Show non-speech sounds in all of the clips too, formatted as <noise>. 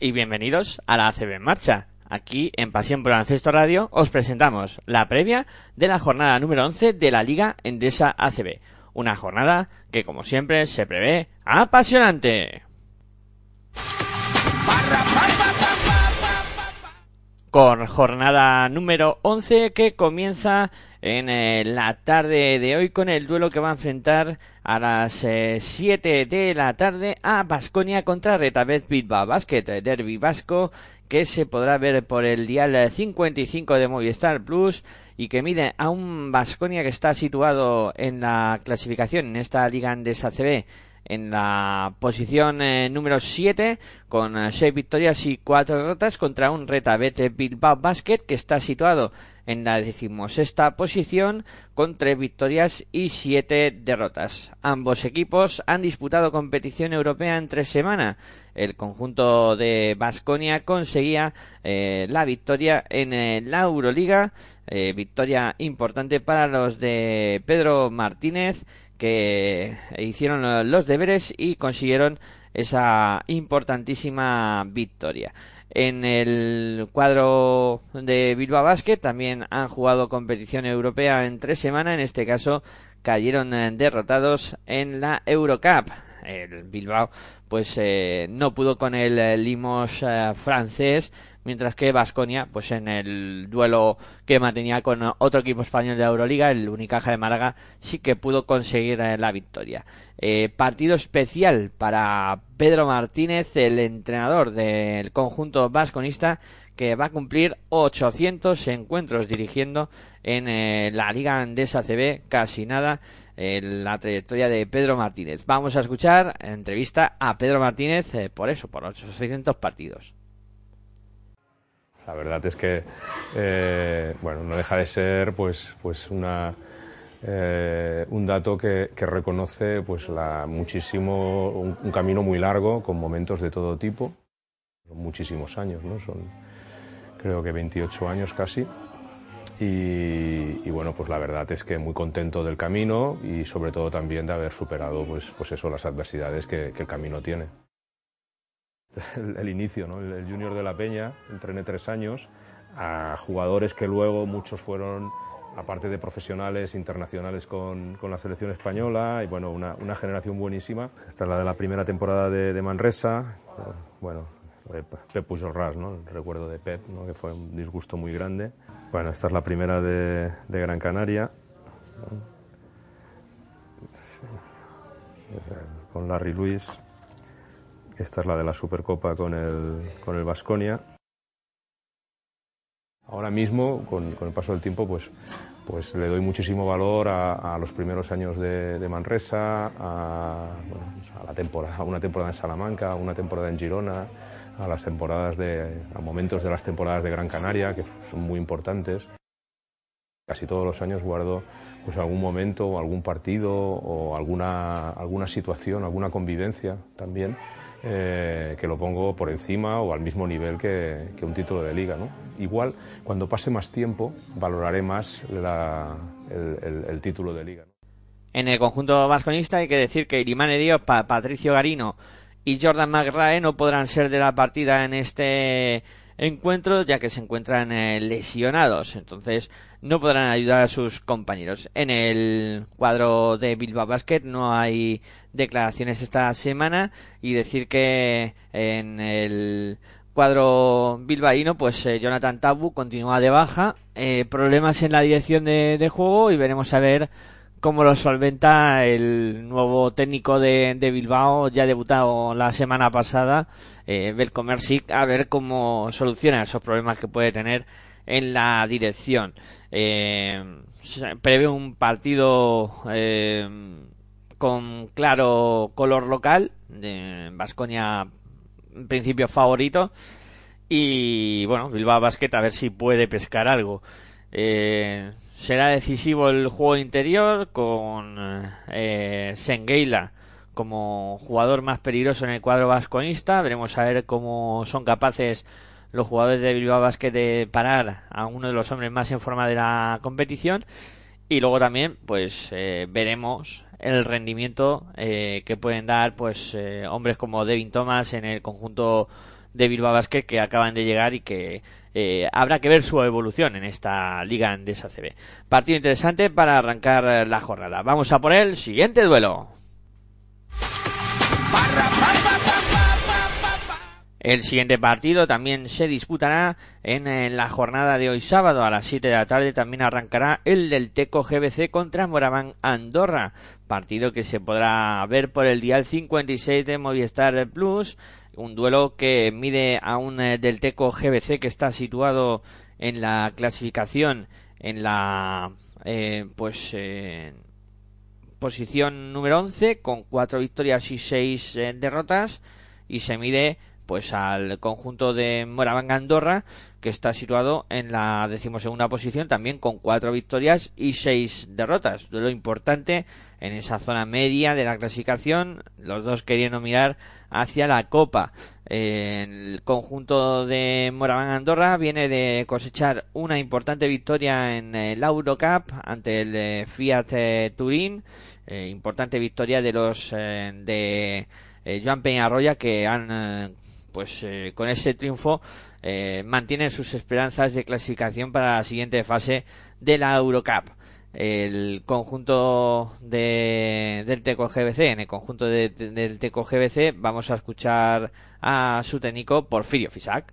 y bienvenidos a la ACB en marcha. Aquí en Pasión por Ancesto Radio os presentamos la previa de la jornada número 11 de la Liga Endesa ACB. Una jornada que como siempre se prevé apasionante. Con jornada número 11 que comienza en eh, la tarde de hoy con el duelo que va a enfrentar a las 7 eh, de la tarde a Basconia contra Retabet Bilbao Basket Derby Vasco que se podrá ver por el dial 55 de Movistar Plus y que mide a un Basconia que está situado en la clasificación en esta liga Andesa CB en la posición eh, número 7 con 6 eh, victorias y 4 derrotas contra un Retabete Bilbao Basket que está situado en la decimosexta posición con 3 victorias y 7 derrotas. Ambos equipos han disputado competición europea en tres semanas. El conjunto de Basconia conseguía eh, la victoria en la Euroliga, victoria importante para los de Pedro Martínez que hicieron los deberes y consiguieron esa importantísima victoria. En el cuadro de Bilbao Basket también han jugado competición europea en tres semanas, en este caso cayeron eh, derrotados en la Eurocup. El Bilbao pues eh, no pudo con el eh, Limos francés mientras que Vasconia, pues en el duelo que mantenía con otro equipo español de Euroliga, el Unicaja de Málaga, sí que pudo conseguir eh, la victoria. Eh, partido especial para Pedro Martínez, el entrenador del conjunto vasconista, que va a cumplir 800 encuentros dirigiendo en eh, la Liga Andesa CB, casi nada en la trayectoria de Pedro Martínez. Vamos a escuchar entrevista a Pedro Martínez por eso, por 800 partidos. La verdad es que eh, bueno, no deja de ser pues, pues una, eh, un dato que, reconoce pues, la, muchísimo, un, camino muy largo con momentos de todo tipo, muchísimos años, ¿no? son creo que 28 años casi. Y, bueno, pues la verdad es que muy contento del camino y sobre todo también de haber superado pues, pues eso, las adversidades que el camino tiene. Es <laughs> el, inicio, el, junior de la Peña, entrené tres años, a jugadores que luego muchos fueron, aparte de profesionales internacionales con, con la selección española, y bueno, una, una, generación buenísima. Esta es la de la primera temporada de, Manresa, bueno, Pep Pujolras, ¿no? el recuerdo de Pep, ¿no? que fue un disgusto muy grande. Bueno, esta es la primera de Gran Canaria, con Larry Luis. Esta es la de la Supercopa con el, con el Vasconia. Ahora mismo, con, el paso del tiempo, pues, pues le doy muchísimo valor a, los primeros años de, Manresa, a, la temporada, a una temporada en Salamanca, a una temporada en Girona, a las temporadas de, a momentos de las temporadas de Gran Canaria, que son muy importantes. Casi todos los años guardo pues algún momento algún partido o alguna, alguna situación, alguna convivencia también eh, que lo pongo por encima o al mismo nivel que, un título de liga. ¿no? Igual, cuando pase más tiempo, valoraré más el, título de liga. En el conjunto vasconista hay que decir que Irimane Dios, Patricio Garino y Jordan McRae no podrán ser de la partida en este encuentro ya que se encuentran eh, lesionados. Entonces no podrán ayudar a sus compañeros. En el cuadro de Bilbao Basket no hay declaraciones esta semana y decir que en el cuadro bilbaíno pues eh, Jonathan Tabu continúa de baja, eh, problemas en la dirección de, juego y veremos a ver cómo lo solventa el nuevo técnico de, Bilbao, ya debutado la semana pasada, eh, Belcomersic, a ver cómo soluciona esos problemas que puede tener en la dirección. Eh, prevé un partido eh, con claro color local, Vasconia en principio favorito, y bueno, Bilbao Basket a ver si puede pescar algo. Eh, será decisivo el juego interior con eh, Sengeila como jugador más peligroso en el cuadro vasconista. Veremos a ver cómo son capaces los jugadores de Bilbao Basket de parar a uno de los hombres más en forma de la competición y luego también pues eh, veremos el rendimiento eh, que pueden dar pues eh, hombres como Devin Thomas en el conjunto de Bilbao Basket que acaban de llegar y que habrá que ver su evolución en esta liga en CB. Partido interesante para arrancar la jornada. Vamos a por el siguiente duelo. El siguiente partido también se disputará en, la jornada de hoy sábado a las 7 de la tarde. También arrancará el del Teco GBC contra Moraván Andorra. Partido que se podrá ver por el dial 56 de Movistar Plus. Un duelo que mide a un eh, del Teco GBC que está situado en la clasificación en la eh, pues eh, posición número 11 con cuatro victorias y seis derrotas y se mide pues al conjunto de Moravanga Andorra que está situado en la decimosegunda posición también con cuatro victorias y seis derrotas. Lo importante en esa zona media de la clasificación los dos queriendo mirar hacia la Copa. El conjunto de Moravanga Andorra viene de cosechar una importante victoria en el Eurocup ante el eh, Fiat eh, Turín. Eh, importante victoria de los de Joan Peñarroya que han pues eh, con ese triunfo eh, mantienen sus esperanzas de clasificación para la siguiente fase de la Eurocup. El conjunto de, del Teco GBC, en el conjunto del Teco GBC, vamos a escuchar a su técnico Porfirio Fisac.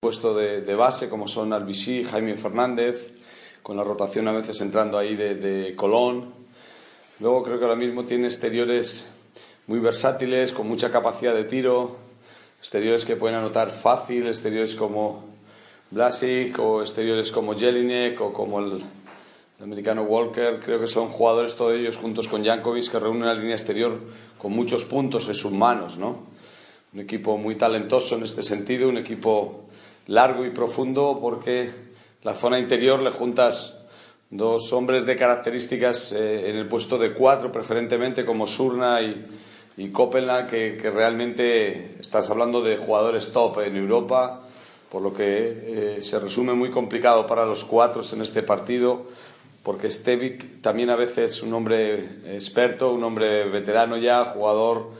Puesto de, base, como son Albisí, Jaime Fernández, con la rotación a veces entrando ahí de, de Colón. Luego creo que ahora mismo tiene exteriores muy versátiles, con mucha capacidad de tiro, exteriores que pueden anotar fácil, exteriores como Blasic o exteriores como Jelinek o como el, americano Walker. Creo que son jugadores todos ellos juntos con Jankovic que reúnen una línea exterior con muchos puntos en sus manos, ¿no? Un equipo muy talentoso en este sentido, un equipo largo y profundo porque la zona interior le juntas dos hombres de características eh, en el puesto de cuatro preferentemente como Surna y, y Copenhague, que, que, realmente estás hablando de jugadores top en Europa, por lo que eh, se resume muy complicado para los cuatro en este partido, porque Stevic también a veces es un hombre experto, un hombre veterano ya, jugador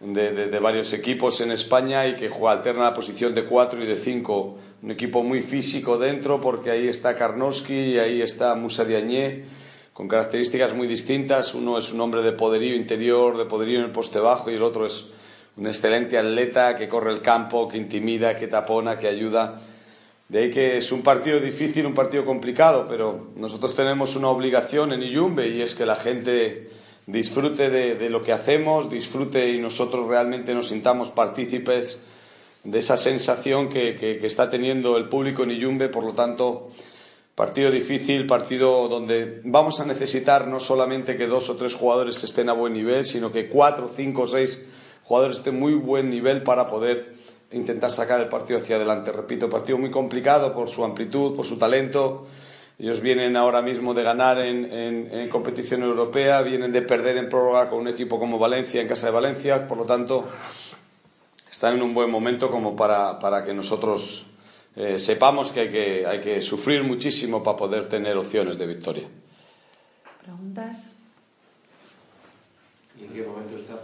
de, de, varios equipos en España y que juega alterna la posición de cuatro y de cinco. Un equipo muy físico dentro, porque ahí está Karnowski y ahí está Musa con características muy distintas. Uno es un hombre de poderío interior, de poderío en el poste bajo, y el otro es un excelente atleta que corre el campo, que intimida, que tapona, que ayuda. De ahí que es un partido difícil, un partido complicado, pero nosotros tenemos una obligación en Iyumbe y es que la gente disfrute de, lo que hacemos, disfrute y nosotros realmente nos sintamos partícipes de esa sensación que, está teniendo el público en Iyumbe. Por lo tanto, Partido difícil, partido donde vamos a necesitar no solamente que dos o tres jugadores estén a buen nivel, sino que cuatro, cinco o seis jugadores estén muy buen nivel para poder intentar sacar el partido hacia adelante. Repito, partido muy complicado por su amplitud, por su talento. Ellos vienen ahora mismo de ganar en, competición europea, vienen de perder en prórroga con un equipo como Valencia, en casa de Valencia, por lo tanto, están en un buen momento como para, para que nosotros eh, sepamos que hay, que hay que sufrir muchísimo para poder tener opciones de victoria. ¿Preguntas? ¿Y en qué momento está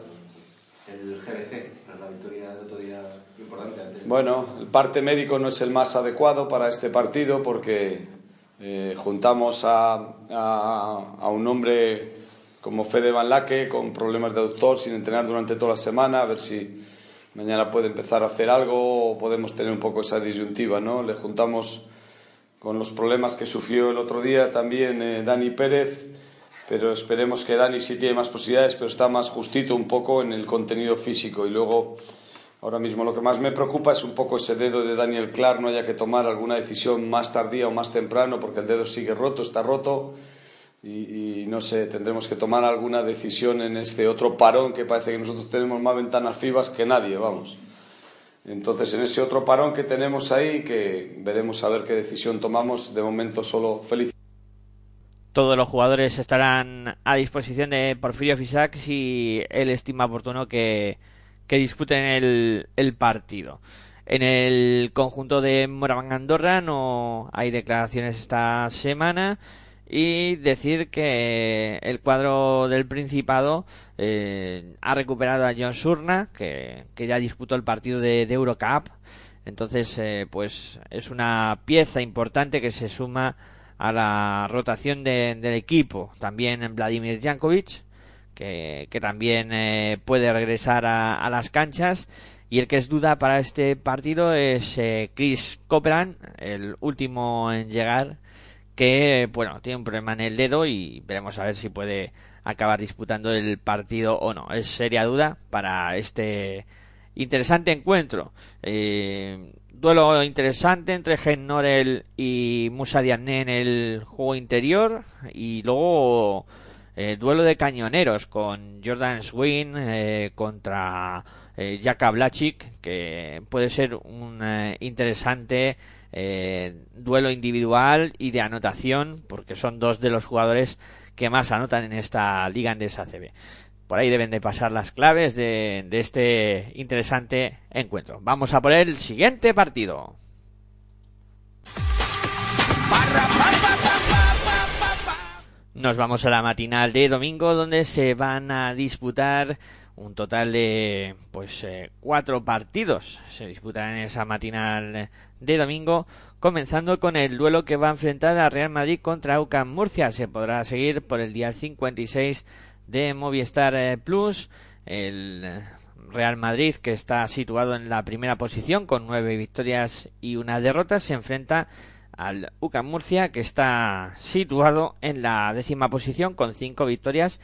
el GBC? La victoria de otro día importante. Bueno, el parte médico no es el más adecuado para este partido porque eh, juntamos a, a, a, un hombre como Fede Van Laque con problemas de doctor sin entrenar durante toda la semana, a ver si mañana puede empezar a hacer algo o podemos tener un poco esa disyuntiva, ¿no? Le juntamos con los problemas que sufrió el otro día también eh, Dani Pérez, pero esperemos que Dani sí tiene más posibilidades, pero está más justito un poco en el contenido físico y luego ahora mismo lo que más me preocupa es un poco ese dedo de Daniel Clark, no haya que tomar alguna decisión más tardía o más temprano porque el dedo sigue roto, está roto y, no sé, tendremos que tomar alguna decisión en este otro parón que parece que nosotros tenemos más ventanas fibas que nadie, vamos. Entonces, en ese otro parón que tenemos ahí, que veremos a ver qué decisión tomamos, de momento solo feliz. Todos los jugadores estarán a disposición de Porfirio Fisac si él estima oportuno que, que disputen el, el partido. En el conjunto de Moraván Andorra no hay declaraciones esta semana y decir que el cuadro del Principado eh, ha recuperado a John Surna, que, ya disputó el partido de, Eurocup. Entonces, eh, pues es una pieza importante que se suma a la rotación del equipo. También Vladimir Jankovic, que, también eh, puede regresar a las canchas y el que es duda para este partido es eh, Chris Copeland, el último en llegar, que bueno, tiene un problema en el dedo y veremos a ver si puede acabar disputando el partido o no. Es seria duda para este interesante encuentro. Eh, duelo interesante entre Gen Norel y Musa Diagne en el juego interior y luego eh, duelo de cañoneros con Jordan Swin contra eh, Jaka que puede ser un eh, interesante eh, duelo individual y de anotación, porque son dos de los jugadores que más anotan en esta liga en ACB. Por ahí deben de pasar las claves de, de este interesante encuentro. Vamos a por el siguiente partido. Nos vamos a la matinal de domingo donde se van a disputar un total de pues eh, cuatro partidos se disputan en esa matinal de domingo comenzando con el duelo que va a enfrentar a Real Madrid contra UCAM Murcia. Se podrá seguir por el día 56 de Movistar eh, Plus. El Real Madrid que está situado en la primera posición con nueve victorias y una derrota se enfrenta al UCAM Murcia que está situado en la décima posición con cinco victorias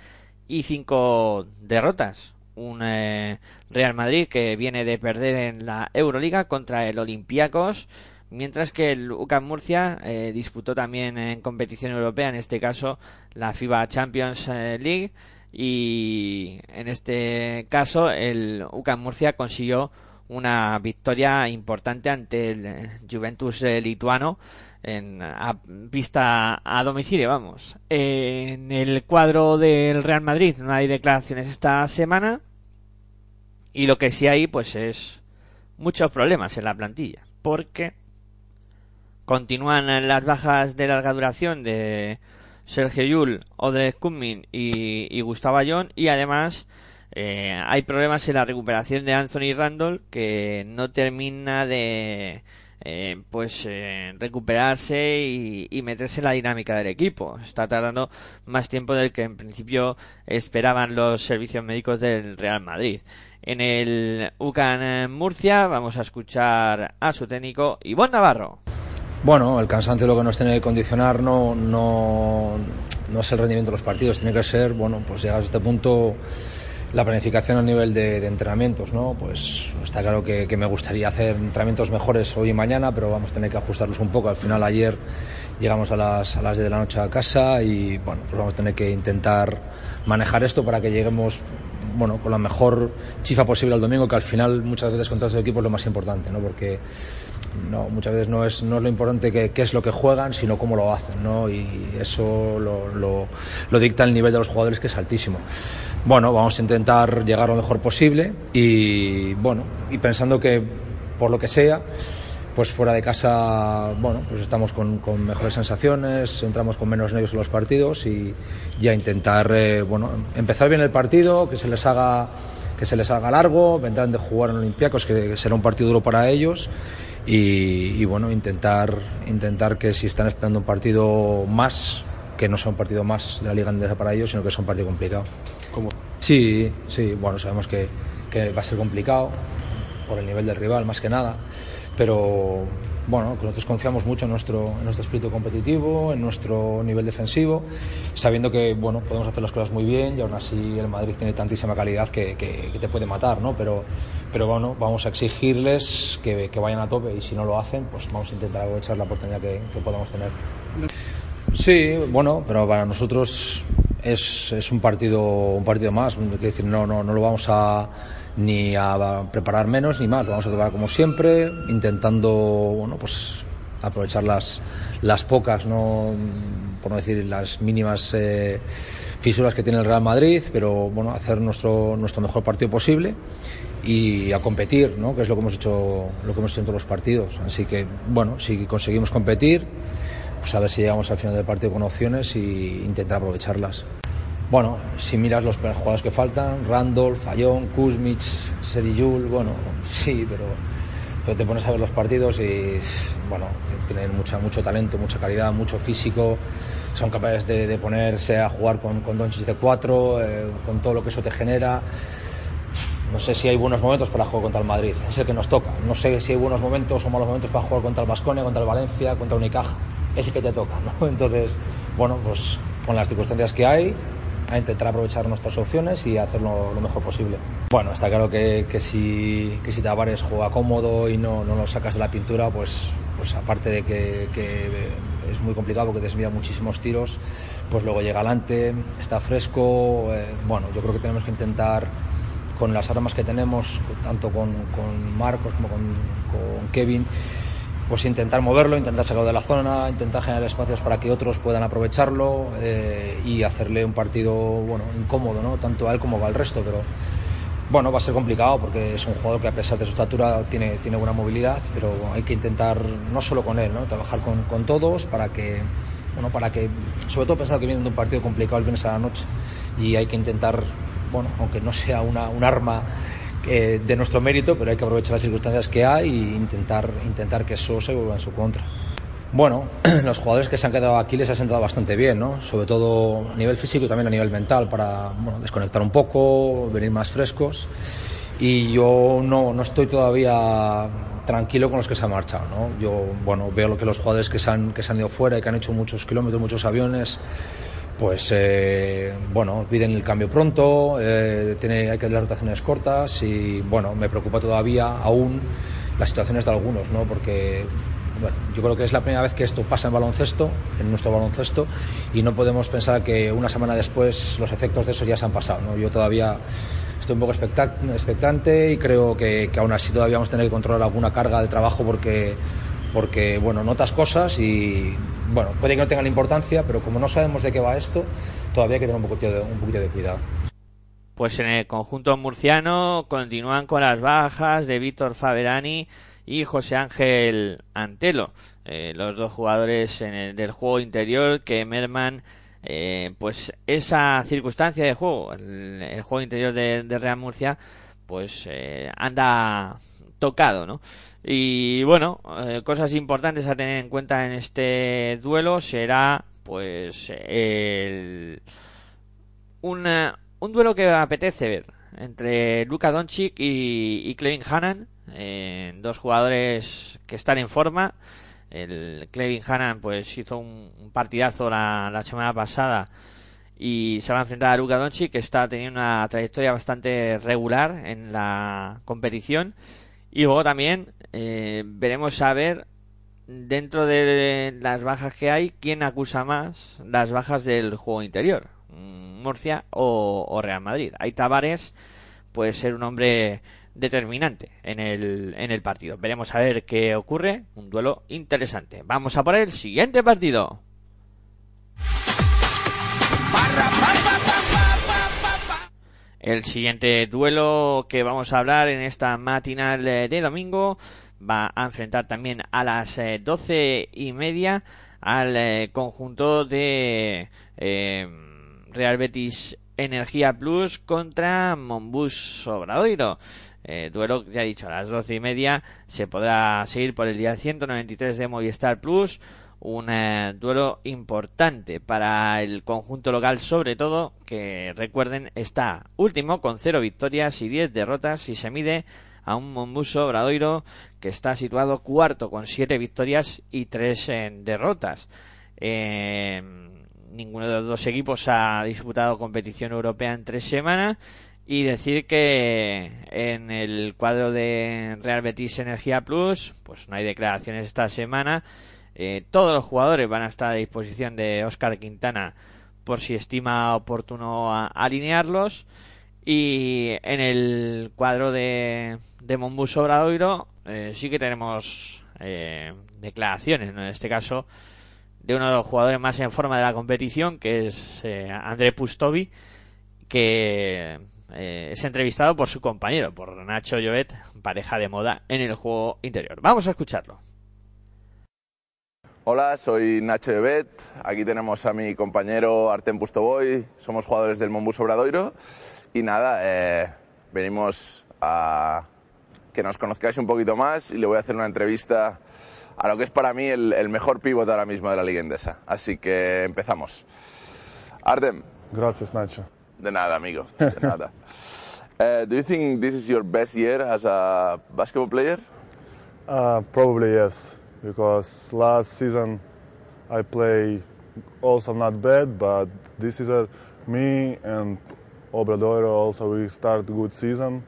y cinco derrotas un eh, Real Madrid que viene de perder en la Euroliga contra el Olympiacos, mientras que el UCAM Murcia eh, disputó también en competición europea, en este caso la FIBA Champions eh, League, y en este caso el UCAM Murcia consiguió una victoria importante ante el Juventus lituano en a vista a domicilio, vamos. En el cuadro del Real Madrid no hay declaraciones esta semana y lo que sí hay pues es muchos problemas en la plantilla, porque continúan las bajas de larga duración de Sergio Yul, Odre Kunmin y, Gustavo Ayón y además eh, hay problemas en la recuperación de Anthony Randall que no termina de eh, pues eh, recuperarse y, meterse en la dinámica del equipo. Está tardando más tiempo del que en principio esperaban los servicios médicos del Real Madrid. En el UCAN Murcia vamos a escuchar a su técnico Ivonne Navarro. Bueno, el cansancio lo que nos tiene que condicionar no, no, no es el rendimiento de los partidos, tiene que ser, bueno, pues llegar a este punto la planificación a nivel de, entrenamientos, ¿no? Pues está claro que, me gustaría hacer entrenamientos mejores hoy y mañana, pero vamos a tener que ajustarlos un poco. Al final ayer llegamos a las, a las 10 de la noche a casa y bueno, pues vamos a tener que intentar manejar esto para que lleguemos bueno, con la mejor chifa posible al domingo, que al final muchas veces contra estos equipos es lo más importante, ¿no? Porque no, muchas veces no es, no es lo importante que, es lo que juegan, sino cómo lo hacen, ¿no? Y eso lo, lo dicta el nivel de los jugadores, que es altísimo bueno, vamos a intentar llegar lo mejor posible y bueno, y pensando que por lo que sea, pues fuera de casa, bueno, pues estamos con, mejores sensaciones, entramos con menos nervios en los partidos y ya intentar, eh, bueno, empezar bien el partido, que se les haga que se les haga largo, vendrán de jugar en Olympiacos, que será un partido duro para ellos y, bueno, intentar intentar que si están esperando un partido más, que no sea un partido más de la Liga Andesa para ellos, sino que sea un partido complicado. Sí, sí, bueno, sabemos que, va a ser complicado por el nivel del rival, más que nada, pero bueno, nosotros confiamos mucho en nuestro, en nuestro espíritu competitivo, en nuestro nivel defensivo, sabiendo que bueno, podemos hacer las cosas muy bien y aún así el Madrid tiene tantísima calidad que, te puede matar, ¿no? Pero, pero bueno, vamos a exigirles que, vayan a tope y si no lo hacen, pues vamos a intentar aprovechar la oportunidad que, que podamos tener. Sí, bueno, pero para nosotros es, es un partido un partido más, es decir, no, no, no lo vamos a ni a preparar menos ni más, lo vamos a preparar como siempre, intentando bueno, pues aprovechar las, las pocas, no por no decir las mínimas eh, fisuras que tiene el Real Madrid, pero bueno, hacer nuestro, nuestro mejor partido posible y a competir, ¿no? que es lo que hemos hecho lo que hemos hecho en todos los partidos. Así que, bueno, si conseguimos competir, pues a ver si llegamos al final del partido con opciones y intentar aprovecharlas. Bueno, si miras los jugadores que faltan, Randolph, Fallón, Kuzmich, Serijul, bueno, <laughs> sí, pero, pero, te pones a ver los partidos y, bueno, tienen mucha, mucho talento, mucha calidad, mucho físico, son capaces de, ponerse a jugar con, con Doncic de 4, eh, con todo lo que eso te genera. No sé si hay buenos momentos para jugar contra el Madrid, es el que nos toca. No sé si hay buenos momentos o malos momentos para jugar contra el Vasconia, contra el Valencia, contra Unicaja. Es el que te toca, ¿no? <laughs> Entonces, bueno, pues con las circunstancias que hay, a intentar aprovechar nuestras opciones y hacerlo lo mejor posible. Bueno, está claro que, que si, que si Tavares juega cómodo y no, no lo sacas de la pintura, pues, pues aparte de que, que es muy complicado porque desvía muchísimos tiros, pues luego llega adelante, está fresco. Eh, bueno, yo creo que tenemos que intentar con las armas que tenemos, tanto con, con Marcos como con, con Kevin, pues intentar moverlo, intentar sacarlo de la zona, intentar generar espacios para que otros puedan aprovecharlo eh, y hacerle un partido bueno incómodo, ¿no? tanto a él como al resto, pero bueno, va a ser complicado porque es un jugador que a pesar de su estatura tiene, tiene buena movilidad, pero hay que intentar no solo con él, ¿no? trabajar con, con todos para que, bueno, para que, sobre todo pensar que viene de un partido complicado el viernes a la noche y hay que intentar, bueno, aunque no sea una, un arma eh, de nuestro mérito, pero hay que aprovechar las circunstancias que hay e intentar, intentar que eso se vuelva en su contra. Bueno, <clears throat> los jugadores que se han quedado aquí les ha sentado bastante bien, ¿no? sobre todo a nivel físico y también a nivel mental, para bueno, desconectar un poco, venir más frescos. Y yo no, no estoy todavía tranquilo con los que se han marchado. ¿no? Yo bueno, veo lo que los jugadores que se, han, que se han ido fuera y que han hecho muchos kilómetros, muchos aviones, pues eh, bueno, piden el cambio pronto, eh, tiene, hay que dar rotaciones cortas y bueno, me preocupa todavía aún las situaciones de algunos, ¿no? porque yo creo que es la primera vez que esto pasa en baloncesto, en nuestro baloncesto, y no podemos pensar que una semana después los efectos de eso ya se han pasado. ¿no? Yo todavía estoy un poco expectante y creo que, que aún así todavía vamos a tener que controlar alguna carga de trabajo porque, porque bueno, notas cosas y bueno, puede que no tengan importancia, pero como no sabemos de qué va esto, todavía hay que tener un poquito de, un poquito de cuidado. Pues en el conjunto murciano continúan con las bajas de Víctor Faberani y José Ángel Antelo, eh, los dos jugadores en el, del juego interior que merman eh, pues esa circunstancia de juego, el, el juego interior de, de, Real Murcia, pues eh, anda tocado, ¿no? Y bueno, eh, cosas importantes a tener en cuenta en este duelo será pues el un duelo que apetece ver entre Luka Doncic y, y Clevin Hannan, eh, dos jugadores que están en forma. El Clevin Hannan pues hizo un, un partidazo la, la, semana pasada y se va a enfrentar a Luka Doncic que está teniendo una trayectoria bastante regular en la competición y luego también eh, veremos a ver dentro de las bajas que hay quién acusa más las bajas del juego interior Murcia o, Real Madrid ahí Tavares puede ser un hombre determinante en el, en el partido. Veremos a ver qué ocurre. Un duelo interesante. Vamos a por el siguiente partido. El siguiente duelo que vamos a hablar en esta matinal de domingo va a enfrentar también a las eh, doce y media al eh, conjunto de eh, Real Betis Energía Plus contra Monbus Obradoiro. Eh, duelo, ya he dicho, a las doce y media se podrá seguir por el día 193 de Movistar Plus. Un eh, duelo importante para el conjunto local, sobre todo, que recuerden, está último con cero victorias y diez derrotas y se mide a un Mombuso Obradoiro que está situado cuarto con siete victorias y tres derrotas. Eh, ninguno de los dos equipos ha disputado competición europea en tres semanas y decir que en el cuadro de Real Betis Energía Plus, pues no hay declaraciones esta semana. Eh, todos los jugadores van a estar a disposición de Óscar Quintana por si estima oportuno a, alinearlos. Y en el cuadro de, de Monbus Obradoiro eh, sí que tenemos eh, declaraciones, ¿no? en este caso de uno de los jugadores más en forma de la competición, que es eh, André Pustovi, que eh, es entrevistado por su compañero, por Nacho Llobet, pareja de moda en el juego interior. Vamos a escucharlo. Hola, soy Nacho Llobet. Aquí tenemos a mi compañero Artem Pustoboy. Somos jugadores del Monbus Obradoiro. Y nada, eh, venimos a que nos conozcáis un poquito más y le voy a hacer una entrevista a lo que es para mí el, el mejor pívot ahora mismo de la Liga Endesa. Así que empezamos. Artem. Gracias, Nacho. De nada, amigo. De <laughs> nada. Uh, do you think this is your best year as a basketball player? Uh, probably yes, because last season I play also not bad, but this season me and Obradoiro also we start good season,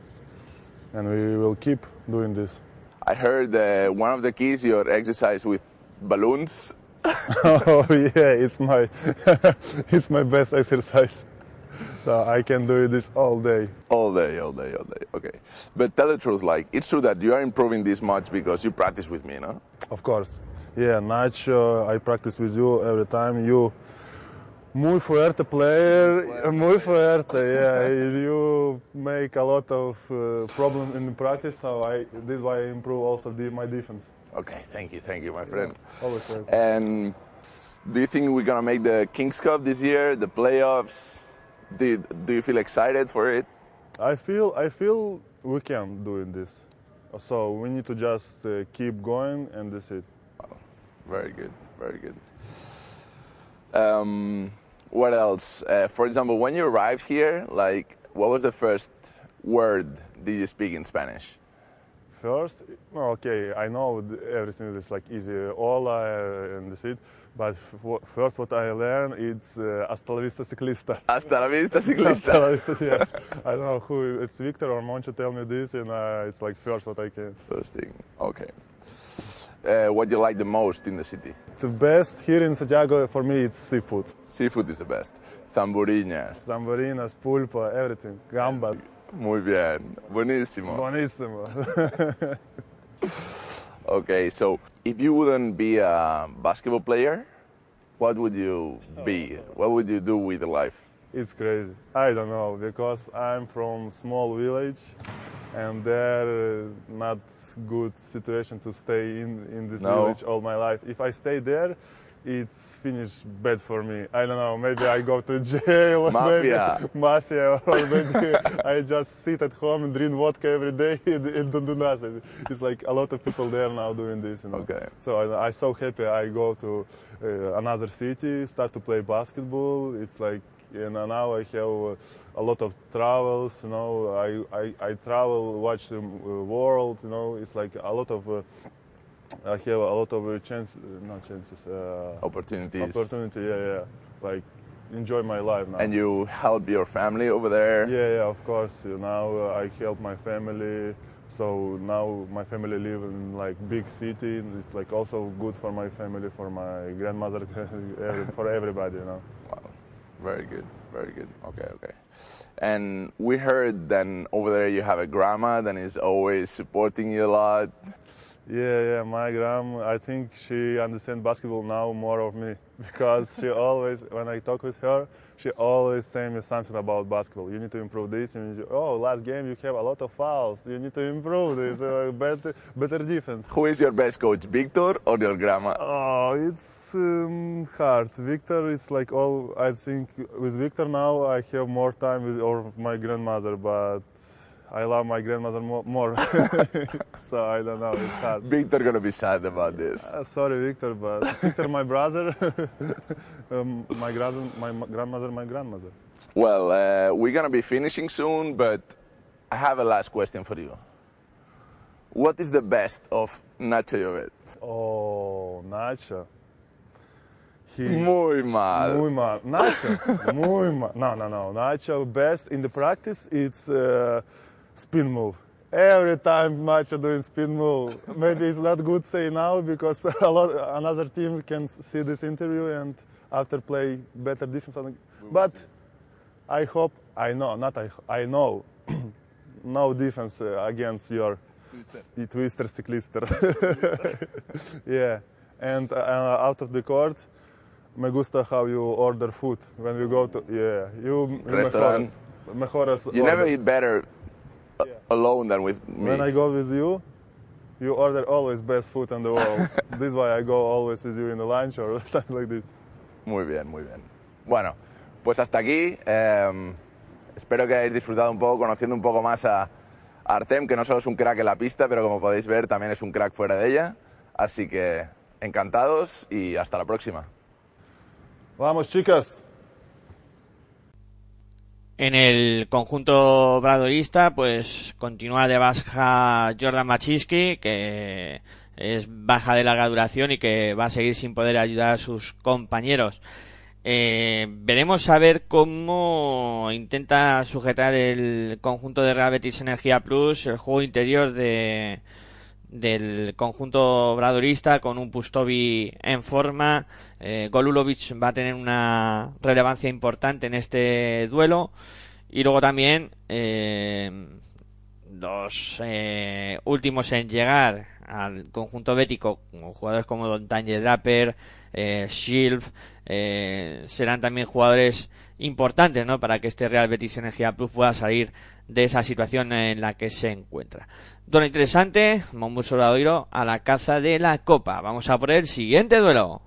and we will keep doing this. I heard uh, one of the keys your exercise with balloons. <laughs> oh yeah, it's my <laughs> it's my best exercise. So I can do this all day. All day, all day, all day. Okay. But tell the truth, like, it's true that you are improving this much because you practice with me, no? Of course. Yeah, Nacho, I practice with you every time. You muy fuerte player, muy fuerte. Yeah, <laughs> you make a lot of uh, problem in practice, so I this is why I improve also the, my defense. Okay, thank you, thank you, my friend. Always welcome. And do you think we're gonna make the Kings Cup this year, the playoffs? Do you, do you feel excited for it? I feel I feel we can doing this. So we need to just uh, keep going and that's it. Wow. Very good, very good. Um, what else? Uh, for example, when you arrived here, like, what was the first word did you speak in Spanish? First, okay, I know everything is like easy, hola and that's it. But f- first, what I learned it's uh, hasta la vista ciclista. Hasta la vista, Hasta ciclista. la vista, yes. I don't know who it's Victor or Moncho tell me this, and uh, it's like first what I can. First thing, okay. Uh, what do you like the most in the city? The best here in Santiago for me it's seafood. Seafood is the best. Zamburiñas. Zambarinas, pulpa, everything, gamba. Muy bien, buenísimo. Buonissimo. <laughs> Okay, so if you wouldn't be a basketball player, what would you be? Oh. What would you do with life? It's crazy. I don't know because I'm from small village, and there not good situation to stay in in this No. village all my life. If I stay there, it's finished bad for me. I don't know. Maybe I go to <laughs> jail. Mafia. Maybe <laughs> mafia, or maybe <laughs> I just sit at home and drink vodka every day and, and don't do nothing. It's like a lot of people there now doing this. You know? Okay. So I, I'm so happy. I go to uh, another city, start to play basketball. It's like, and now I have a lot of travels. You know, I, I, I travel, watch the uh, world. You know, it's like a lot of. Uh, I have a lot of chance, uh, not chances, uh, Opportunities. opportunity. Yeah, yeah. Like enjoy my life now. And you help your family over there? Yeah, yeah, of course. Now uh, I help my family. So now my family live in like big city. It's like also good for my family, for my grandmother, <laughs> for everybody. You know. Wow, very good, very good. Okay, okay. And we heard then over there you have a grandma that is always supporting you a lot. Yeah, yeah. My grandma, I think she understands basketball now more of me <laughs> because she always, when I talk with her, she always say me something about basketball. You need to improve this. You need to, oh, last game you have a lot of fouls. You need to improve this. Uh, <laughs> better, better defense. Who is your best coach, Victor or your grandma? Oh, it's um, hard. Victor, it's like all. I think with Victor now I have more time with or my grandmother, but I love my grandmother more. more. <laughs> so I don't know. It's hard. Victor gonna be sad about this. Uh, sorry, Victor, but Victor, my brother, <laughs> um, my grand, my grandmother, my grandmother. Well, uh, we're gonna be finishing soon, but I have a last question for you. What is the best of Nacho Llobet? Oh, Nacho. He, Muy mal. Muy mal. Nacho, muy mal. No, no, no. Nacho best in the practice. It's uh, spin move. Every time Nacho doing spin move. Maybe it's not good say now because <laughs> a lot another team can see this interview and after play better defense. on- But I hope I know not I I know <clears throat> no defense uh, against your twister, twister cyclister. <laughs> yeah, and uh, out of the court. Me gusta how you order food when we go to yeah you Restaurant. mejores. Mejores You never eat better a- alone than with me. When I go with you, you order always best food in the world. <laughs> this is why I go always with you in the lunch or <laughs> something like this. Muy bien, muy bien. Bueno, pues hasta aquí. eh, espero que hayáis disfrutado un poco, conociendo un poco más a Artem, que no solo es un crack en la pista, pero como podéis ver, también es un crack fuera de ella. Así que encantados y hasta la próxima. Vamos, chicas. En el conjunto bradorista, pues continúa de baja Jordan Machiski, que es baja de larga duración y que va a seguir sin poder ayudar a sus compañeros. Eh, veremos a ver cómo intenta sujetar el conjunto de Real Betis Energía Plus el juego interior de, del conjunto bradorista con un Pustovi en forma. Eh, Golulovic va a tener una relevancia importante en este duelo. Y luego también eh, los eh, últimos en llegar al conjunto bético, como jugadores como Don Tanje Draper, eh, Shilf, eh, serán también jugadores importantes ¿no? para que este Real Betis Energía Plus pueda salir de esa situación en la que se encuentra. Duelo interesante, Mombus Obradoiro a la caza de la Copa. Vamos a por el siguiente duelo.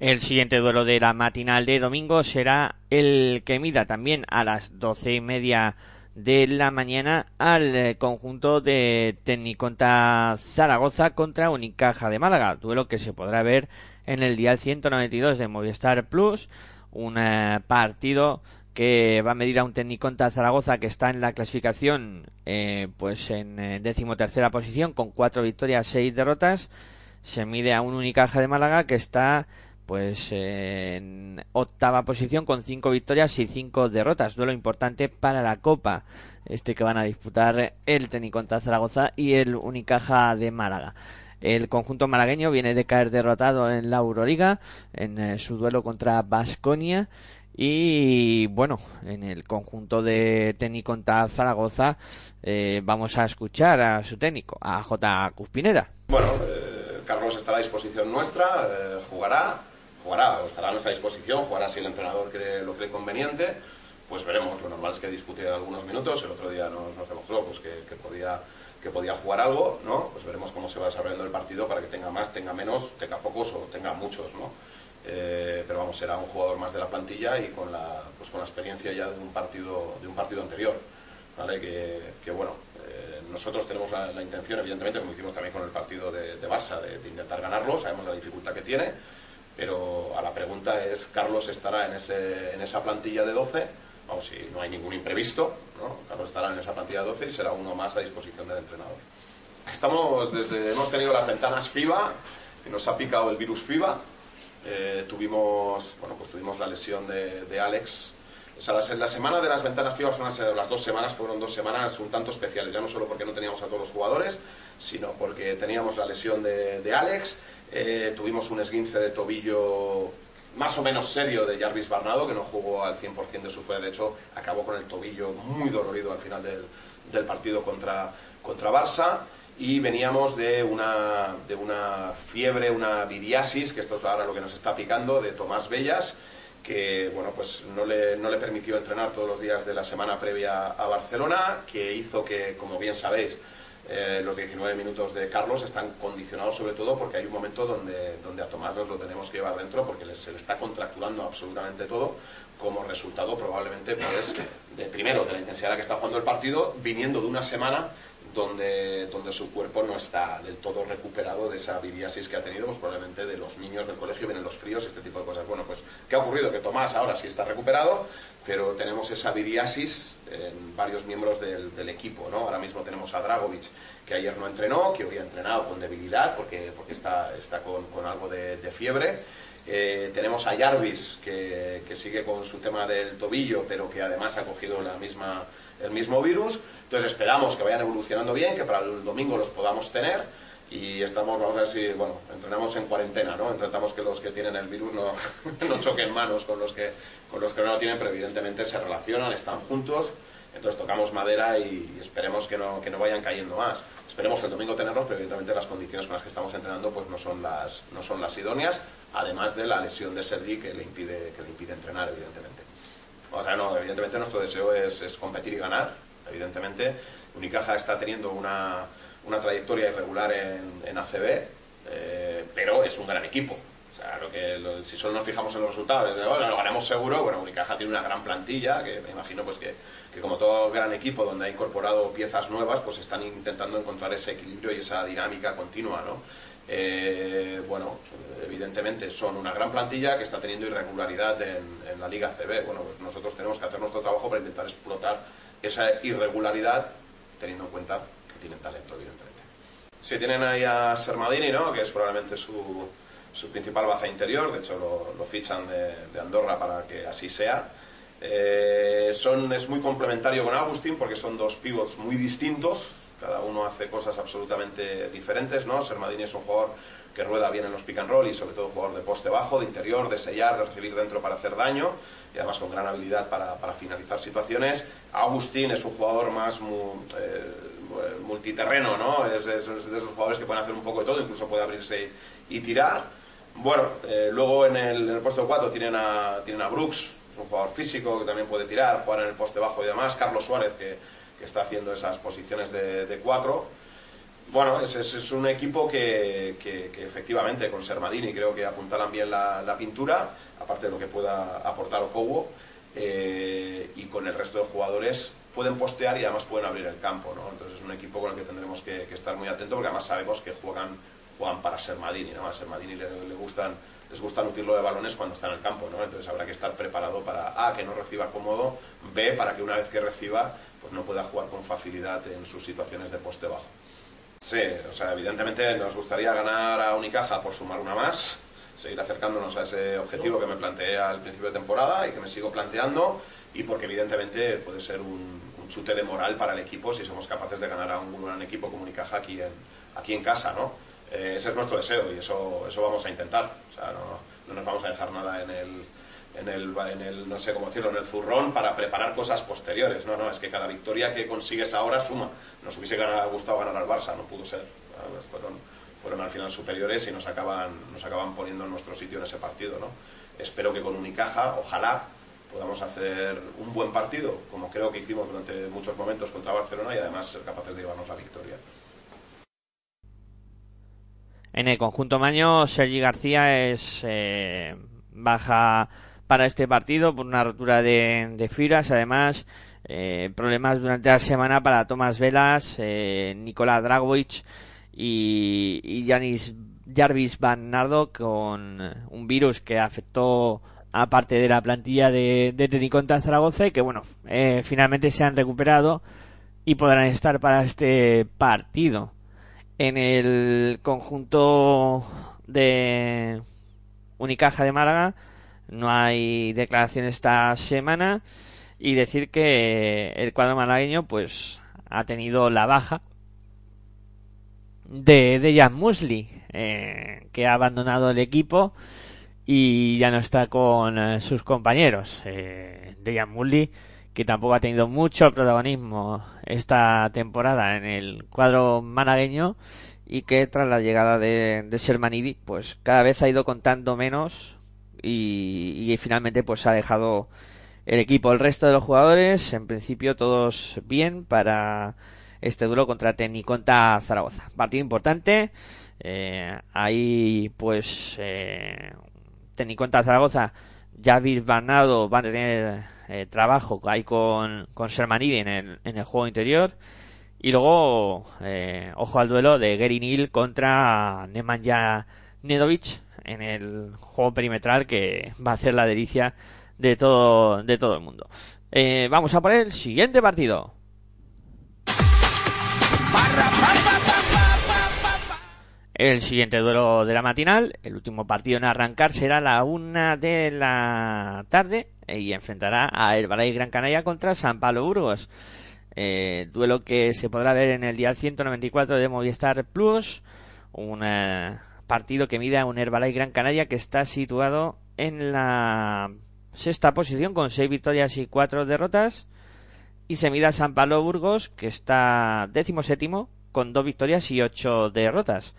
El siguiente duelo de la matinal de domingo será el que mida también a las doce y media de la mañana al eh, conjunto de Tecniconta Zaragoza contra Unicaja de Málaga, duelo que se podrá ver en el dial 192 de Movistar Plus, un eh, partido que va a medir a un Tecniconta Zaragoza que está en la clasificación eh, pues en decimotercera posición con cuatro victorias, seis derrotas, se mide a un Unicaja de Málaga que está pues en octava posición con cinco victorias y cinco derrotas. Duelo importante para la Copa, este que van a disputar el Teniconta Zaragoza y el Unicaja de Málaga. El conjunto malagueño viene de caer derrotado en la Euroliga en eh, su duelo contra Basconia y bueno, en el conjunto de Teniconta Zaragoza eh, vamos a escuchar a su técnico, a J. Cuspinera. Bueno, eh, Carlos está a la disposición nuestra, eh, jugará, jugará, estará a nuestra disposición, jugará si el entrenador cree, lo cree conveniente, pues veremos. Lo normal es que discute algunos minutos, el otro día nos, nos demostró pues, que, que podía, que podía jugar algo, ¿no? Pues veremos cómo se va desarrollando el partido para que tenga más, tenga menos, tenga pocos o tenga muchos, ¿no? Eh, pero vamos, será un jugador más de la plantilla y con la, pues, con la experiencia ya de un partido, de un partido anterior, ¿vale? Que, que bueno, eh, nosotros tenemos la, la intención, evidentemente, como hicimos también con el partido de, de Barça, de, de intentar ganarlo, sabemos la dificultad que tiene, pero a la pregunta es, ¿Carlos estará en, ese, en esa plantilla de 12? Vamos, si no hay ningún imprevisto, ¿no? Carlos estará en esa plantilla de 12 y será uno más a disposición del entrenador. Estamos desde, hemos tenido las ventanas FIBA, y nos ha picado el virus FIBA, eh, tuvimos, bueno, pues tuvimos la lesión de, de Alex. O sea, la, la semana de las ventanas FIBA, son las, dos semanas, fueron dos semanas un tanto especiales, ya no solo porque no teníamos a todos los jugadores, sino porque teníamos la lesión de, de Alex, eh, tuvimos un esguince de tobillo más o menos serio de Jarvis Barnado, que no jugó al 100% de sus poderes, de hecho acabó con el tobillo muy dolorido al final del, del partido contra, contra Barça. Y veníamos de una, de una fiebre, una viriasis, que esto es ahora lo que nos está picando, de Tomás Bellas, que bueno, pues no le, no le permitió entrenar todos los días de la semana previa a Barcelona, que hizo que, como bien sabéis, eh, los 19 minutos de Carlos están condicionados sobre todo porque hay un momento donde, donde a Tomás nos lo tenemos que llevar dentro porque se le está contracturando absolutamente todo. Como resultado probablemente pues, de primero de la intensidad a la que está jugando el partido viniendo de una semana donde, donde su cuerpo no está del todo recuperado de esa viriasis que ha tenido, pues probablemente de los niños del colegio, vienen los fríos, este tipo de cosas. Bueno, pues, ¿qué ha ocurrido? Que Tomás ahora sí está recuperado, pero tenemos esa viriasis en varios miembros del, del equipo, ¿no? Ahora mismo tenemos a Dragovic, que ayer no entrenó, que hoy ha entrenado con debilidad, porque, porque está, está con, con algo de, de fiebre. Eh, tenemos a Jarvis, que, que sigue con su tema del tobillo, pero que además ha cogido la misma, el mismo virus. Entonces esperamos que vayan evolucionando bien, que para el domingo los podamos tener. Y estamos, vamos a ver si, bueno, entrenamos en cuarentena, ¿no? Intentamos que los que tienen el virus no, <laughs> no choquen manos con los, que, con los que no lo tienen, pero evidentemente se relacionan, están juntos Entonces tocamos madera y esperemos que no, que no vayan cayendo más. Esperemos el domingo tenerlos, pero evidentemente las condiciones con las que estamos entrenando pues no son las, no son las idóneas, además de la lesión de Sergi que le impide, que le impide entrenar, evidentemente. O sea, no, evidentemente nuestro deseo es, es competir y ganar, evidentemente. Unicaja está teniendo una, una trayectoria irregular en, en ACB, eh, pero es un gran equipo. O sea, lo que, lo- si solo nos fijamos en los resultados, bueno, lo ganamos seguro, bueno, Unicaja tiene una gran plantilla, que me imagino pues que, que como todo gran equipo donde ha incorporado piezas nuevas, pues están intentando encontrar ese equilibrio y esa dinámica continua, ¿no? Eh, bueno, evidentemente son una gran plantilla que está teniendo irregularidad en, en la Liga CB. Bueno, pues nosotros tenemos que hacer nuestro trabajo para intentar explotar esa irregularidad, teniendo en cuenta que tienen talento, evidentemente. Sí, tienen ahí a Sermadini, ¿no? Que es probablemente su, su principal baza interior. De hecho, lo, fichan de, de Andorra para que así sea. Eh, son, es muy complementario con Agustín porque son dos pivots muy distintos. Cada uno hace cosas absolutamente diferentes, ¿no? Sermadini es un jugador que rueda bien en los pick and roll y sobre todo jugador de poste bajo, de interior, de sellar, de recibir dentro para hacer daño y además con gran habilidad para, finalizar situaciones. Agustín es un jugador más mu- eh, multiterreno, ¿no? Es, de esos jugadores que pueden hacer un poco de todo, incluso puede abrirse y, y tirar. Bueno, eh, luego en el, en el puesto 4 tienen a, tienen a Brooks, es un jugador físico que también puede tirar, jugar en el poste bajo y demás. Carlos Suárez, que, que está haciendo esas posiciones de 4. Bueno, es, es- un equipo que, efectivamente con Sermadini creo que apuntalan bien la, pintura, aparte de lo que pueda aportar Okowo, eh, y con el resto de jugadores pueden postear y además pueden abrir el campo, ¿no? Entonces es un equipo con el que tendremos que, estar muy atentos porque además sabemos que juegan, juegan para Sermadini, ¿no? A Sermadini le, gustan, les gusta nutrirlo de balones cuando está en el campo, ¿no? Entonces habrá que estar preparado para A, que no reciba cómodo, B, para que una vez que reciba, pues no pueda jugar con facilidad en sus situaciones de poste bajo. Sí, o sea, evidentemente nos gustaría ganar a Unicaja por sumar una más, seguir acercándonos a ese objetivo que me planteé al principio de temporada y que me sigo planteando, y porque evidentemente puede ser un, un chute de moral para el equipo si somos capaces de ganar a un gran equipo como Unicaja aquí en, aquí en casa, ¿no? Eh, ese es nuestro deseo y eso, eso vamos a intentar, o sea, no, no nos vamos a dejar nada en el, en el, en el, no sé cómo decirlo, en el zurrón para preparar cosas posteriores. No, no, es que cada victoria que consigues ahora suma. Nos hubiese ganado- gustado ganar al Barça, no pudo ser. Fueron, fueron al final superiores y nos acaban, nos acaban poniendo en nuestro sitio en ese partido. ¿no? Espero que con Unicaja, ojalá, podamos hacer un buen partido, como creo que hicimos durante muchos momentos contra Barcelona y además ser capaces de llevarnos la victoria. En el conjunto maño, Sergi García es eh, baja para este partido por una rotura de, de fibras. Además, eh, problemas durante la semana para Tomás Velas, eh, Nicolás Dragovic y, Yanis Jarvis Van con un virus que afectó a parte de la plantilla de, de Teniconta Zaragoza y que, bueno, eh, finalmente se han recuperado y podrán estar para este partido en el conjunto de Unicaja de Málaga no hay declaración esta semana y decir que el cuadro malagueño pues ha tenido la baja de Dejan Musli eh, que ha abandonado el equipo y ya no está con eh, sus compañeros eh, Dejan Musli que tampoco ha tenido mucho protagonismo esta temporada en el cuadro malagueño y que tras la llegada de, de Sermanidi pues cada vez ha ido contando menos y, finalmente pues ha dejado el equipo. El resto de los jugadores en principio todos bien para este duelo contra Tecniconta Zaragoza. Partido importante. Eh, ahí pues eh, Tecniconta Zaragoza Javis Barnado va a tener eh, trabajo ahí con, con Sermanidi en el, en el juego interior. Y luego, eh, ojo al duelo de Gary Neal contra Nemanja Nedovic en el juego perimetral que va a hacer la delicia de todo, de todo el mundo. Eh, vamos a por el siguiente partido. El siguiente duelo de la matinal, el último partido en arrancar será la una de la tarde eh, y enfrentará a Herbalife Gran Canaria contra San Pablo Burgos. Eh, duelo que se podrá ver en el día 194 de Movistar Plus, un eh, partido que mide a un Herbalife Gran Canaria que está situado en la sexta posición con seis victorias y cuatro derrotas y se mida San Pablo Burgos, que está décimo séptimo, con dos victorias y ocho derrotas.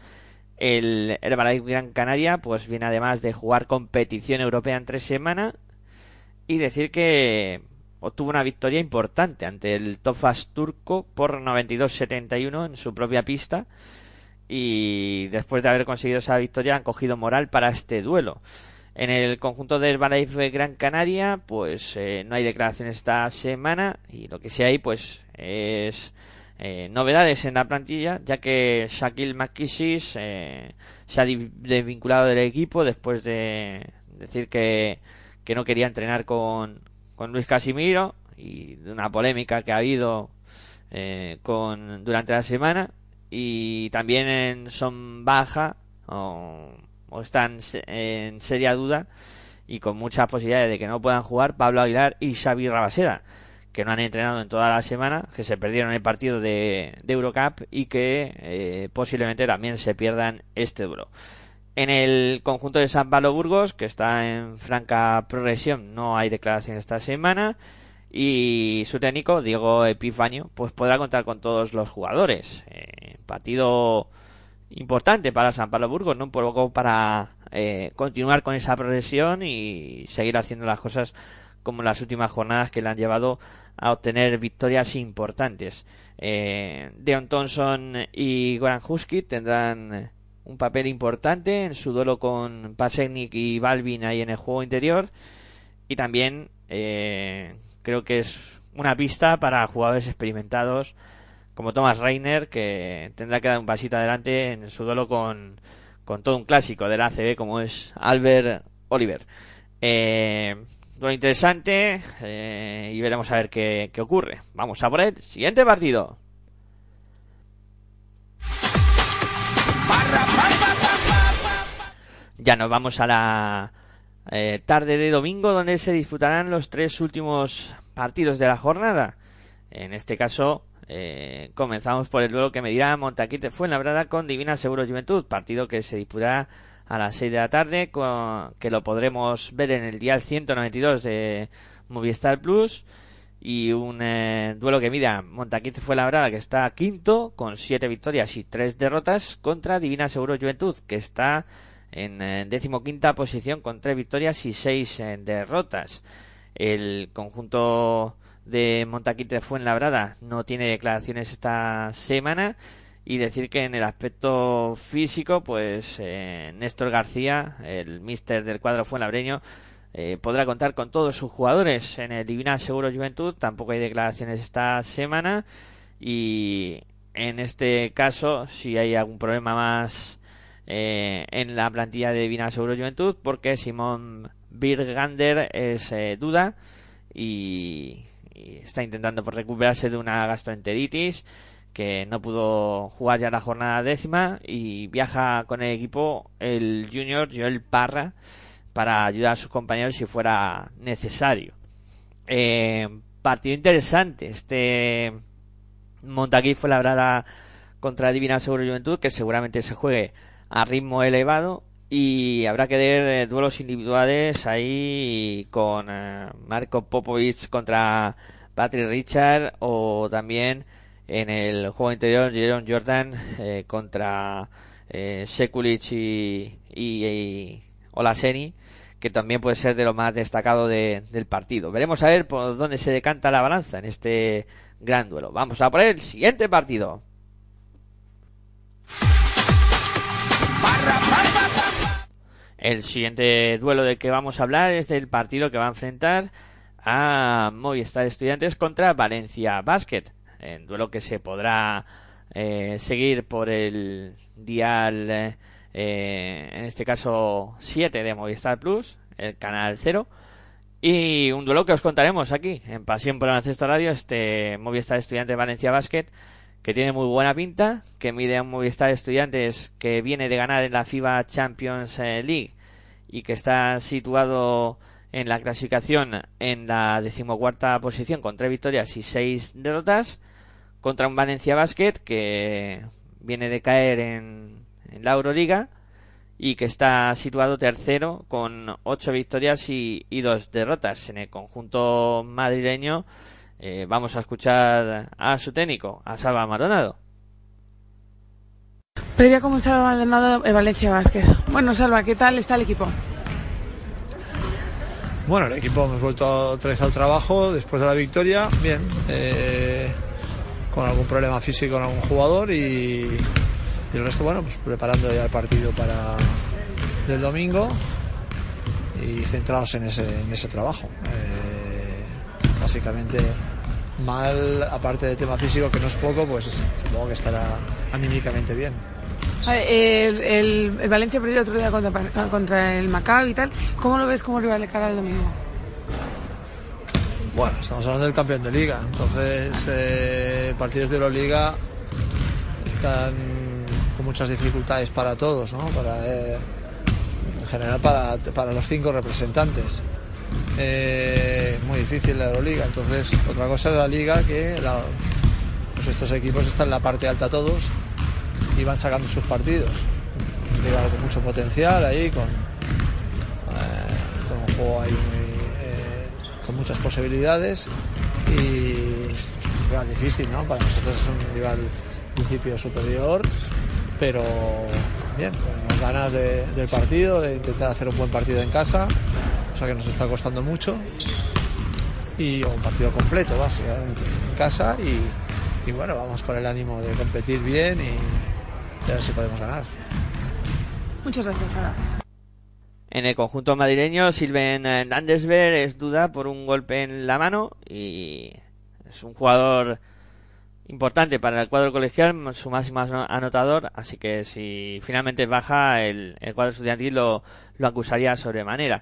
El Herbalife Gran Canaria, pues viene además de jugar competición europea en tres semanas y decir que obtuvo una victoria importante ante el Tofas turco por 92-71 en su propia pista y después de haber conseguido esa victoria han cogido moral para este duelo. En el conjunto del Herbalife Gran Canaria, pues eh, no hay declaraciones esta semana y lo que sí hay, pues es eh, novedades en la plantilla, ya que Shaquille McKissis eh, se ha desvinculado del equipo después de decir que, que no quería entrenar con, con Luis Casimiro y de una polémica que ha habido con durante la semana y también son baja o están en seria duda y con muchas posibilidades de que no puedan jugar Pablo Aguilar y Xavi Rabaseda, que no han entrenado en toda la semana, que se perdieron el partido de, Eurocup y que eh, posiblemente también se pierdan este duro. En el conjunto de San Pablo Burgos, que está en franca progresión, no hay declaración esta semana. Y su técnico, Diego Epifanio, pues podrá contar con todos los jugadores. Eh, partido importante para San Pablo Burgos, ¿no? Un poco para eh, continuar con esa progresión y seguir haciendo las cosas como las últimas jornadas que le han llevado a obtener victorias importantes. Eh, Deon Thompson y Goran Husky tendrán un papel importante en su duelo con Pasecnik y Balvin ahí en el juego interior y también eh, creo que es una pista para jugadores experimentados como Thomas Reiner, que tendrá que dar un pasito adelante en su duelo con, con todo un clásico del ACB como es Albert Oliver. Eh, duelo interesante eh, y veremos a ver qué, qué ocurre. Vamos a por el siguiente partido. Ya nos vamos a la eh, tarde de domingo donde se disputarán los tres últimos partidos de la jornada. En este caso, eh, comenzamos por el duelo que medirá Montaquite Fuenlabrada con Divina Seguro Juventud, partido que se disputará a las 6 de la tarde, que lo podremos ver en el dial 192 de Movistar Plus. Y un eh, duelo que mida Montaquite Fuenlabrada, que está quinto, con 7 victorias y 3 derrotas, contra Divina Seguro Juventud, que está en eh, decimoquinta posición con 3 victorias y 6 derrotas. El conjunto de Montaquite Fuenlabrada no tiene declaraciones esta semana y decir que en el aspecto físico pues eh, Néstor García el mister del cuadro fuenlabreño eh, podrá contar con todos sus jugadores en el Divina Seguro Juventud tampoco hay declaraciones esta semana y en este caso si hay algún problema más eh, en la plantilla de Divina Seguro Juventud porque Simón Birgander es duda y está intentando por recuperarse de una gastroenteritis que no pudo jugar ya la jornada décima y viaja con el equipo el junior Joel Parra para ayudar a sus compañeros si fuera necesario. Eh, partido interesante este Montaquí fue labrada contra Divina Seguro Juventud que seguramente se juegue a ritmo elevado y habrá que ver eh, duelos individuales ahí con eh, Marco Popovic contra Patrick Richard o también en el juego interior Jerome Jordan eh, contra Sekulic y, y, Olaseni que también puede ser de lo más destacado del partido. Veremos a ver por dónde se decanta la balanza en este gran duelo. Vamos a por el siguiente partido. El siguiente duelo del que vamos a hablar es del partido que va a enfrentar a Movistar Estudiantes contra Valencia Basket. En duelo que se podrá eh, seguir por el dial, eh, en este caso 7 de Movistar Plus, el canal 0. Y un duelo que os contaremos aquí, en Pasión por el Ancesto Radio, este Movistar Estudiantes Valencia Basket, que tiene muy buena pinta, que mide a un Movistar Estudiantes que viene de ganar en la FIBA Champions eh, League y que está situado en la clasificación en la decimocuarta posición con tres victorias y seis derrotas contra un Valencia Basket que viene de caer en, la Euroliga y que está situado tercero con ocho victorias y, dos derrotas. En el conjunto madrileño Eh, vamos a escuchar a su técnico, a Salva Maronado. Previa como Salva Maldonado en Valencia Vázquez. Bueno, Salva, ¿qué tal está el equipo? Bueno, el equipo hemos vuelto otra vez al trabajo después de la victoria. Bien, eh, con algún problema físico con algún jugador y, y el resto, bueno, pues preparando ya el partido para el domingo y centrados en ese, en ese trabajo. Eh, básicamente mal, aparte del tema físico, que no es poco, pues supongo que estará anímicamente bien. El, el- el Valencia perdió otro día contra, contra el Maccabi y tal. ¿Cómo lo ves como rival de cara al domingo? Bueno, estamos hablando del campeón de liga, entonces eh, partidos de Euroliga están con muchas dificultades para todos, ¿no? Para, eh, en general para, para los cinco representantes. Eh, muy difícil la Euroliga, entonces otra cosa es la liga que pues estos equipos están en la parte alta todos y van sacando sus partidos. Rival con mucho potencial ahí, con, eh, con un juego ahí muy, eh, con muchas posibilidades y pues, un rival difícil, ¿no? Para nosotros es un rival principio superior, pero bien, tenemos ganas de- del partido, de intentar hacer un buen partido en casa, cosa que nos está costando mucho, y un partido completo, básicamente, en casa y, y bueno, vamos con el ánimo de competir bien y de ver si podemos ganar. Muchas gracias, Sara. En el conjunto madrileño, Silven Landesberg es duda por un golpe en la mano y es un jugador importante para el cuadro colegial, su máximo ano- anotador, así que si finalmente baja, el, el cuadro estudiantil lo, lo acusaría sobremanera.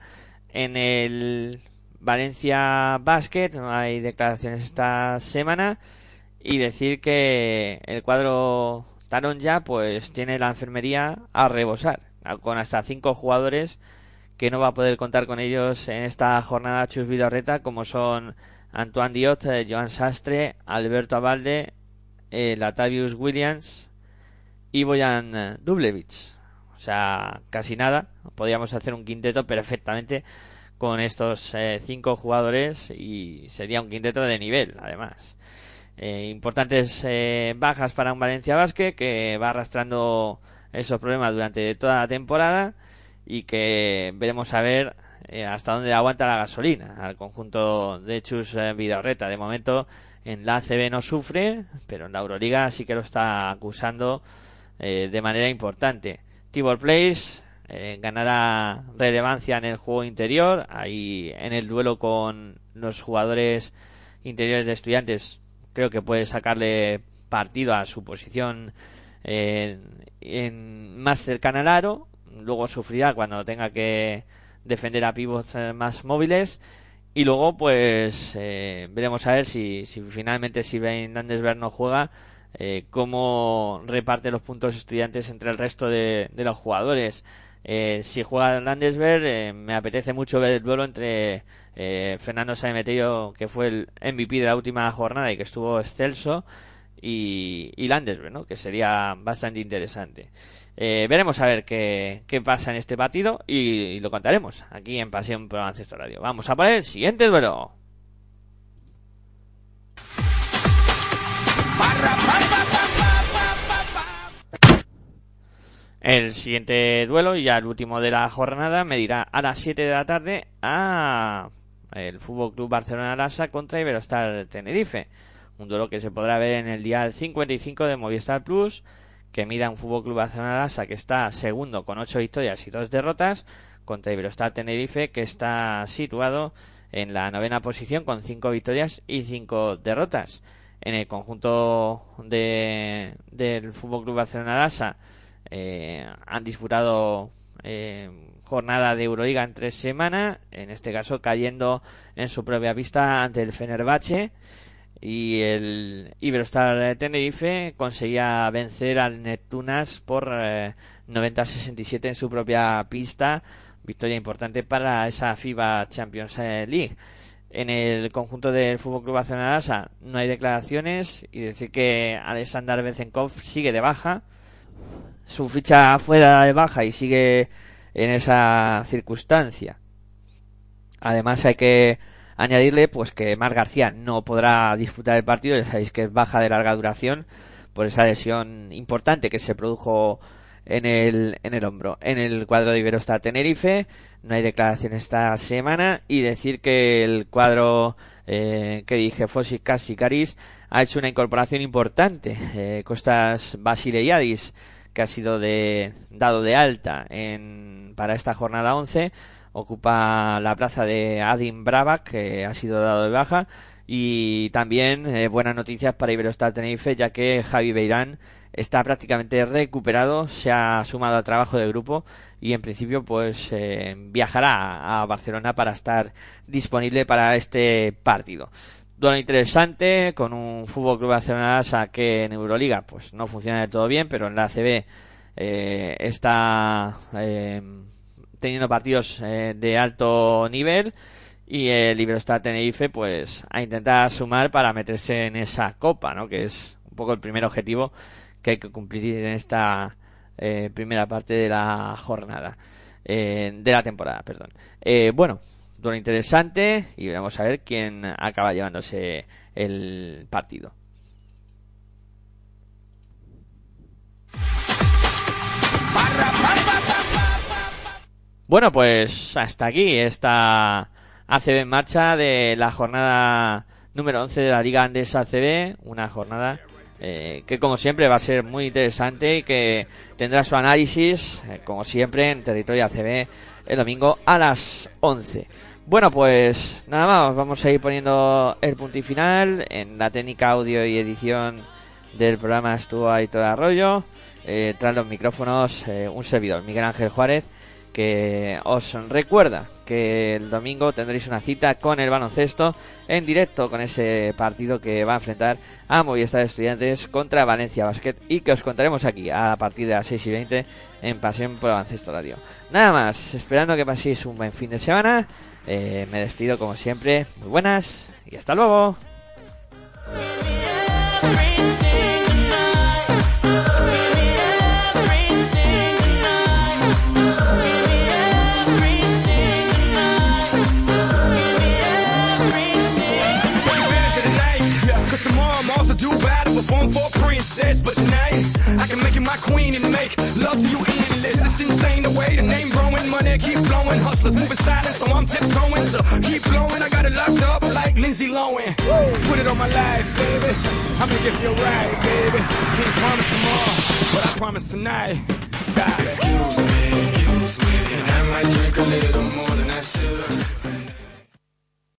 En el Valencia Basket hay declaraciones esta semana y decir que el cuadro Taron ya pues tiene la enfermería a rebosar con hasta cinco jugadores que no va a poder contar con ellos en esta jornada Chus Vidorreta como son Antoine Diot, eh, Joan Sastre, Alberto Abalde, eh, Latavius Williams y Boyan Dublevich. O sea, casi nada. Podríamos hacer un quinteto perfectamente con estos eh, cinco jugadores y sería un quinteto de nivel, además. Eh, importantes eh, bajas para un Valencia Basket que va arrastrando esos problemas durante toda la temporada y que veremos a ver eh, hasta dónde aguanta la gasolina al conjunto de Chus Vidorreta. De momento en la ACB no sufre, pero en la Euroliga sí que lo está acusando de manera importante. Tibor Place eh, ganará relevancia en el juego interior, ahí en el duelo con los jugadores interiores de estudiantes creo que puede sacarle partido a su posición eh, en, más cercana al aro. Luego sufrirá cuando tenga que defender a pivots eh, más móviles. Y luego, pues, eh, veremos a ver si, si finalmente si Ben Landesberg no juega, eh, cómo reparte los puntos estudiantes entre el resto de, los jugadores. Eh, si juega Landesberg, eh, me apetece mucho ver el duelo entre eh, Fernando Sanemeterio, que fue el MVP de la última jornada y que estuvo excelso, y, y Landesberg, ¿no? que sería bastante interesante. Eh, veremos a ver qué, qué pasa en este partido y, y lo contaremos aquí en Pasión por Baloncesto Radio. Vamos a por el siguiente duelo. El siguiente duelo, y ya el último de la jornada, medirá a las 7 de la tarde a el Fútbol Club Barcelona Lasa contra Iberostar Tenerife. Un duelo que se podrá ver en el día 55 de Movistar Plus, que mida un Fútbol Club Barcelona Lasa que está segundo con 8 victorias y 2 derrotas, contra Iberostar Tenerife que está situado en la novena posición con 5 victorias y 5 derrotas. En el conjunto de, del Fútbol Club Barcelona Lasa eh, han disputado eh, jornada de Euroliga en tres semanas, en este caso cayendo en su propia pista ante el Fenerbahce. Y el Iberostar Tenerife conseguía vencer al Neptunas por eh, 90-67 en su propia pista, victoria importante para esa FIBA Champions League. En el conjunto del Fútbol Club Barcelona no hay declaraciones y decir que Alexander Bezenkov sigue de baja, su ficha fuera de baja y sigue en esa circunstancia. Además hay que Añadirle pues que Mar García no podrá disputar el partido, ya sabéis que es baja de larga duración por esa lesión importante que se produjo en el, en el hombro. En el cuadro de Iberostar Tenerife no hay declaración esta semana y decir que el cuadro eh, que dije Fossi Caris ha hecho una incorporación importante. Eh, Costas Basileiadis que ha sido de, dado de alta en, para esta jornada 11 ocupa la plaza de Adin Brava que ha sido dado de baja y también eh, buenas noticias para Iberostar Tenerife ya que Javi Beirán está prácticamente recuperado, se ha sumado al trabajo del grupo y en principio pues eh, viajará a Barcelona para estar disponible para este partido. Duelo interesante con un Fútbol Club Barcelona que en Euroliga pues no funciona del todo bien, pero en la ACB eh, está eh, teniendo partidos de alto nivel y el Iberostar Tenerife pues a intentar sumar para meterse en esa copa, ¿no? Que es un poco el primer objetivo que hay que cumplir en esta eh, primera parte de la jornada, eh, de la temporada, perdón. Eh, bueno, duelo interesante y vamos a ver quién acaba llevándose el partido. Bueno, pues hasta aquí esta ACB en marcha de la jornada número 11 de la Liga Andes ACB, una jornada eh, que como siempre va a ser muy interesante y que tendrá su análisis, eh, como siempre, en Territorio ACB el domingo a las 11. Bueno, pues nada más, vamos a ir poniendo el punto y final. En la técnica audio y edición del programa estuvo Aitor Arroyo. Eh, tras los micrófonos, un servidor, Miguel Ángel Juárez que os recuerda que el domingo tendréis una cita con el baloncesto en directo con ese partido que va a enfrentar a Movistar Estudiantes contra Valencia Basket y que os contaremos aquí a partir de las 6 y 20 en Pasión por Baloncesto Radio. Nada más, esperando que paséis un buen fin de semana. Eh, me despido como siempre. Muy buenas y hasta luego. Money keep flowing, hustlers moving silent, so I'm tiptoeing. So keep blowing, I got it locked up like Lindsay Lohan. Put it on my life, baby. I'm gonna give you a ride, baby. Can't promise tomorrow, but I promise tonight. God. Excuse me, excuse me, and I might drink a little more than I should.